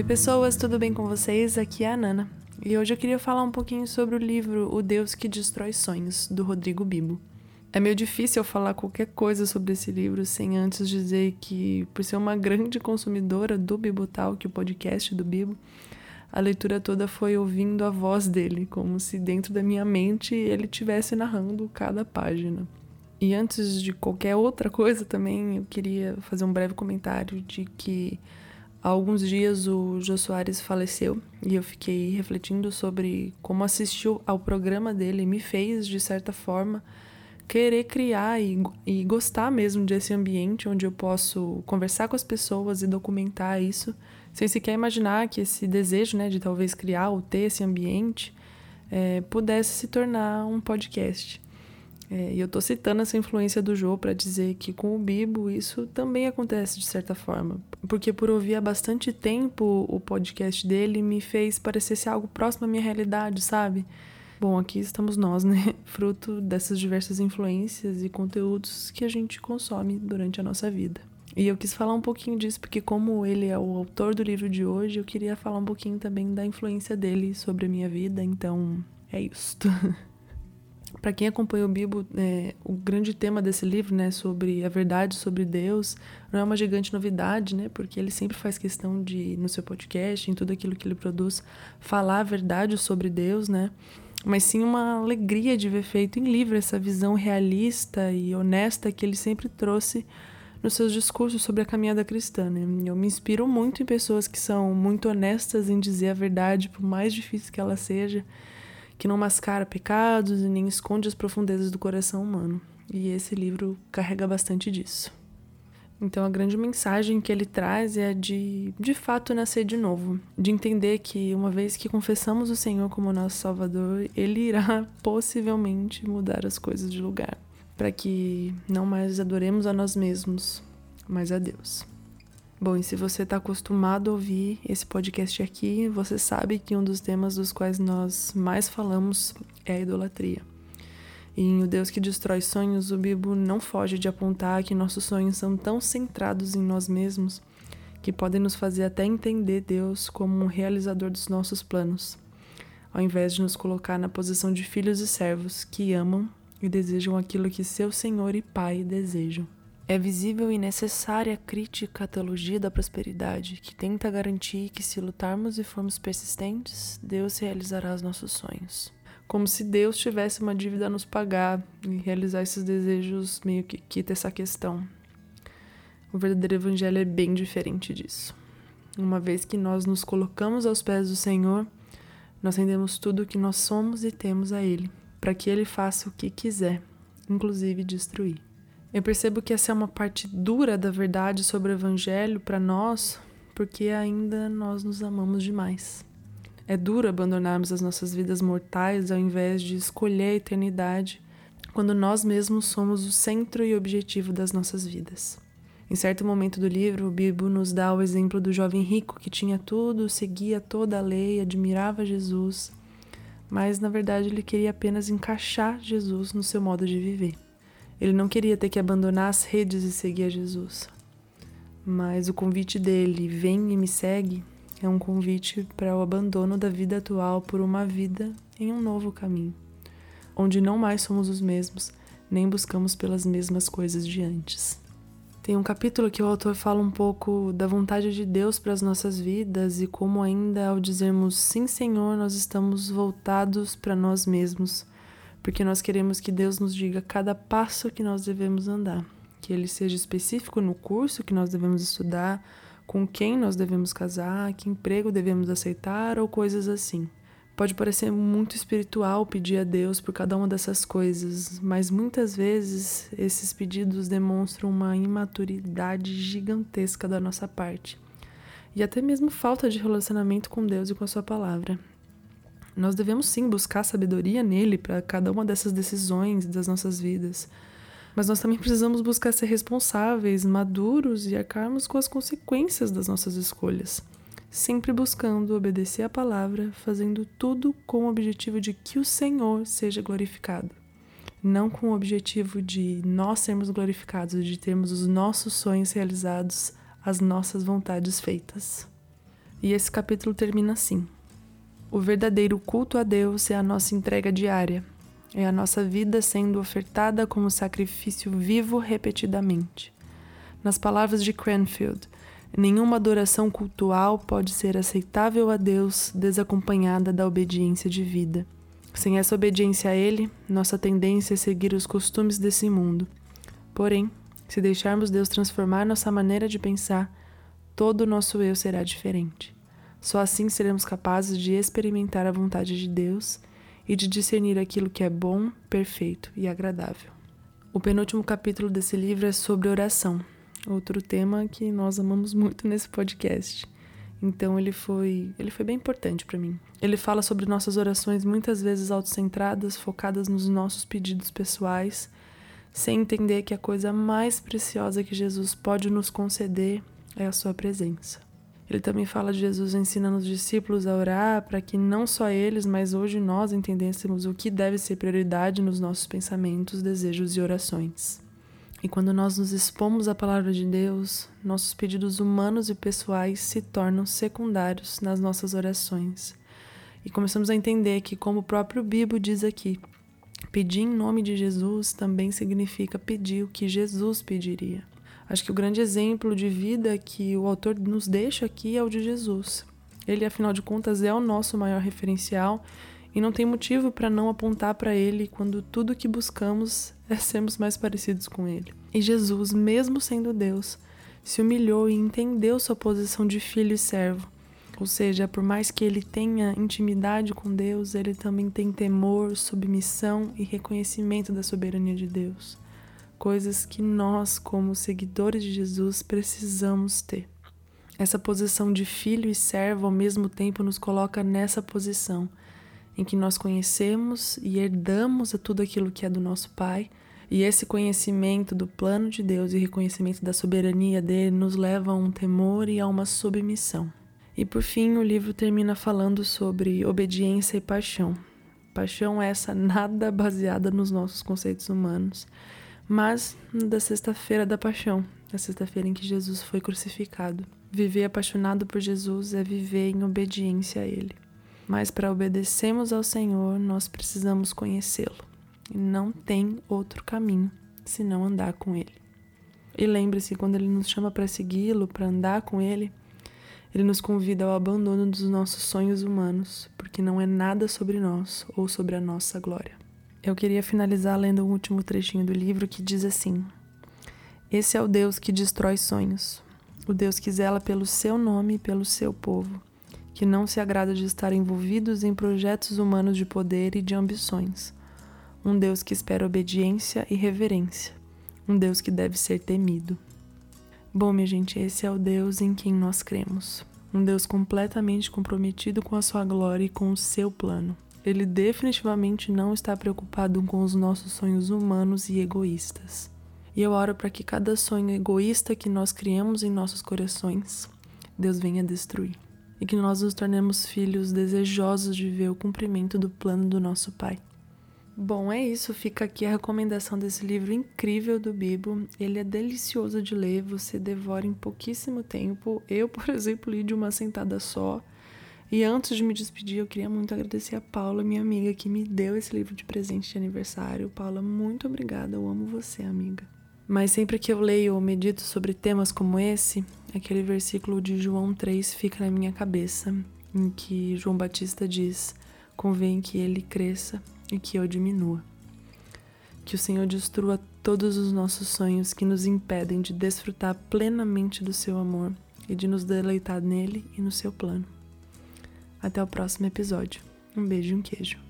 Oi, pessoas, tudo bem com vocês? Aqui é a Nana. E hoje eu queria falar um pouquinho sobre o livro O Deus que Destrói Sonhos, do Rodrigo Bibo. É meio difícil eu falar qualquer coisa sobre esse livro sem antes dizer que, por ser uma grande consumidora do Bibotalk, o podcast do Bibo, a leitura toda foi ouvindo a voz dele, como se dentro da minha mente ele estivesse narrando cada página. E antes de qualquer outra coisa também, eu queria fazer um breve comentário de que há alguns dias o Jô Soares faleceu e eu fiquei refletindo sobre como assistir ao programa dele me fez, de certa forma, querer criar e, e gostar mesmo desse ambiente onde eu posso conversar com as pessoas e documentar isso, sem sequer imaginar que esse desejo né, de talvez criar ou ter esse ambiente é, pudesse se tornar um podcast. É, e eu estou citando essa influência do Jô para dizer que com o Bibo isso também acontece de certa forma. Porque por ouvir há bastante tempo o podcast dele me fez parecer ser algo próximo à minha realidade, sabe? Bom, aqui estamos nós, né? Fruto dessas diversas influências e conteúdos que a gente consome durante a nossa vida. E eu quis falar um pouquinho disso porque, como ele é o autor do livro de hoje, eu queria falar um pouquinho também da influência dele sobre a minha vida, então é isso. para quem acompanha o Bibo, é, o grande tema desse livro, né, sobre a verdade sobre Deus, não é uma gigante novidade, né, porque ele sempre faz questão de, no seu podcast, em tudo aquilo que ele produz, falar a verdade sobre Deus, né, mas sim uma alegria de ver feito em livro essa visão realista e honesta que ele sempre trouxe nos seus discursos sobre a caminhada cristã. Né? Eu me inspiro muito em pessoas que são muito honestas em dizer a verdade, por mais difícil que ela seja que não mascara pecados e nem esconde as profundezas do coração humano. E esse livro carrega bastante disso. Então, a grande mensagem que ele traz é de, de fato, nascer de novo, de entender que uma vez que confessamos o Senhor como nosso Salvador, ele irá possivelmente mudar as coisas de lugar, para que não mais adoremos a nós mesmos, mas a Deus. Bom, e se você está acostumado a ouvir esse podcast aqui, você sabe que um dos temas dos quais nós mais falamos é a idolatria. E em O Deus que Destrói Sonhos, o Bibo não foge de apontar que nossos sonhos são tão centrados em nós mesmos que podem nos fazer até entender Deus como um realizador dos nossos planos, ao invés de nos colocar na posição de filhos e servos que amam e desejam aquilo que seu Senhor e Pai desejam. É visível e necessária a crítica à teologia da prosperidade, que tenta garantir que, se lutarmos e formos persistentes, Deus realizará os nossos sonhos. Como se Deus tivesse uma dívida a nos pagar e realizar esses desejos meio que quita essa questão. O verdadeiro evangelho é bem diferente disso. Uma vez que nós nos colocamos aos pés do Senhor, nós rendemos tudo o que nós somos e temos a Ele, para que Ele faça o que quiser, inclusive destruir. Eu percebo que essa é uma parte dura da verdade sobre o Evangelho para nós, porque ainda nós nos amamos demais. É duro abandonarmos as nossas vidas mortais ao invés de escolher a eternidade, quando nós mesmos somos o centro e objetivo das nossas vidas. Em certo momento do livro, o Bibo nos dá o exemplo do jovem rico que tinha tudo, seguia toda a lei, admirava Jesus, mas na verdade ele queria apenas encaixar Jesus no seu modo de viver. Ele não queria ter que abandonar as redes e seguir a Jesus. Mas o convite dele, vem e me segue, é um convite para o abandono da vida atual por uma vida em um novo caminho, onde não mais somos os mesmos, nem buscamos pelas mesmas coisas de antes. Tem um capítulo que o autor fala um pouco da vontade de Deus para as nossas vidas e como, ainda ao dizermos sim, Senhor, nós estamos voltados para nós mesmos porque nós queremos que Deus nos diga cada passo que nós devemos andar, que ele seja específico no curso que nós devemos estudar, com quem nós devemos casar, que emprego devemos aceitar ou coisas assim. Pode parecer muito espiritual pedir a Deus por cada uma dessas coisas, mas muitas vezes esses pedidos demonstram uma imaturidade gigantesca da nossa parte e até mesmo falta de relacionamento com Deus e com a Sua palavra. Nós devemos sim buscar sabedoria nele para cada uma dessas decisões das nossas vidas. Mas nós também precisamos buscar ser responsáveis, maduros e arcarmos com as consequências das nossas escolhas. Sempre buscando obedecer à palavra, fazendo tudo com o objetivo de que o Senhor seja glorificado. Não com o objetivo de nós sermos glorificados, de termos os nossos sonhos realizados, as nossas vontades feitas. E esse capítulo termina assim: O verdadeiro culto a Deus é a nossa entrega diária, é a nossa vida sendo ofertada como sacrifício vivo repetidamente. Nas palavras de Cranfield, nenhuma adoração cultual pode ser aceitável a Deus desacompanhada da obediência de vida. Sem essa obediência a Ele, nossa tendência é seguir os costumes desse mundo. Porém, se deixarmos Deus transformar nossa maneira de pensar, todo o nosso eu será diferente. Só assim seremos capazes de experimentar a vontade de Deus e de discernir aquilo que é bom, perfeito e agradável. O penúltimo capítulo desse livro é sobre oração, outro tema que nós amamos muito nesse podcast. Então ele foi, ele foi bem importante para mim. Ele fala sobre nossas orações muitas vezes autocentradas, focadas nos nossos pedidos pessoais, sem entender que a coisa mais preciosa que Jesus pode nos conceder é a sua presença. Ele também fala de Jesus ensinando os discípulos a orar para que não só eles, mas hoje nós entendêssemos o que deve ser prioridade nos nossos pensamentos, desejos e orações. E quando nós nos expomos à palavra de Deus, nossos pedidos humanos e pessoais se tornam secundários nas nossas orações. E começamos a entender que, como o próprio Bibo diz aqui, pedir em nome de Jesus também significa pedir o que Jesus pediria. Acho que o grande exemplo de vida que o autor nos deixa aqui é o de Jesus. Ele, afinal de contas, é o nosso maior referencial e não tem motivo para não apontar para ele quando tudo que buscamos é sermos mais parecidos com ele. E Jesus, mesmo sendo Deus, se humilhou e entendeu sua posição de filho e servo. Ou seja, por mais que ele tenha intimidade com Deus, ele também tem temor, submissão e reconhecimento da soberania de Deus. Coisas que nós, como seguidores de Jesus, precisamos ter. Essa posição de filho e servo ao mesmo tempo nos coloca nessa posição em que nós conhecemos e herdamos tudo aquilo que é do nosso Pai. E esse conhecimento do plano de Deus e reconhecimento da soberania dele nos leva a um temor e a uma submissão. E por fim, o livro termina falando sobre obediência e paixão. Paixão essa nada baseada nos nossos conceitos humanos, mas da sexta-feira da paixão, da sexta-feira em que Jesus foi crucificado. Viver apaixonado por Jesus é viver em obediência a Ele. Mas para obedecermos ao Senhor, nós precisamos conhecê-lo. E não tem outro caminho senão andar com Ele. E lembre-se, quando Ele nos chama para segui-lo, para andar com Ele, Ele nos convida ao abandono dos nossos sonhos humanos, porque não é nada sobre nós ou sobre a nossa glória. Eu queria finalizar lendo o último trechinho do livro que diz assim: Esse é o Deus que destrói sonhos, o Deus que zela pelo seu nome e pelo seu povo que não se agrada de estar envolvidos em projetos humanos de poder e de ambições. Um Deus que espera obediência e reverência. Um Deus que deve ser temido. Bom, minha gente, esse é o Deus em quem nós cremos. Um Deus completamente comprometido com a sua glória e com o seu plano. Ele definitivamente não está preocupado com os nossos sonhos humanos e egoístas. E eu oro para que cada sonho egoísta que nós criamos em nossos corações, Deus venha destruir e que nós nos tornemos filhos desejosos de ver o cumprimento do plano do nosso Pai. Bom, é isso. Fica aqui a recomendação desse livro incrível do Bibo. Ele é delicioso de ler, você devora em pouquíssimo tempo. Eu, por exemplo, li de uma sentada só. E antes de me despedir, eu queria muito agradecer a Paula, minha amiga, que me deu esse livro de presente de aniversário. Paula, muito obrigada. Eu amo você, amiga. Mas sempre que eu leio ou medito sobre temas como esse, aquele versículo de João 3 fica na minha cabeça, em que João Batista diz: Convém que ele cresça e que eu diminua. Que o Senhor destrua todos os nossos sonhos que nos impedem de desfrutar plenamente do seu amor e de nos deleitar nele e no seu plano. Até o próximo episódio. Um beijo e um queijo.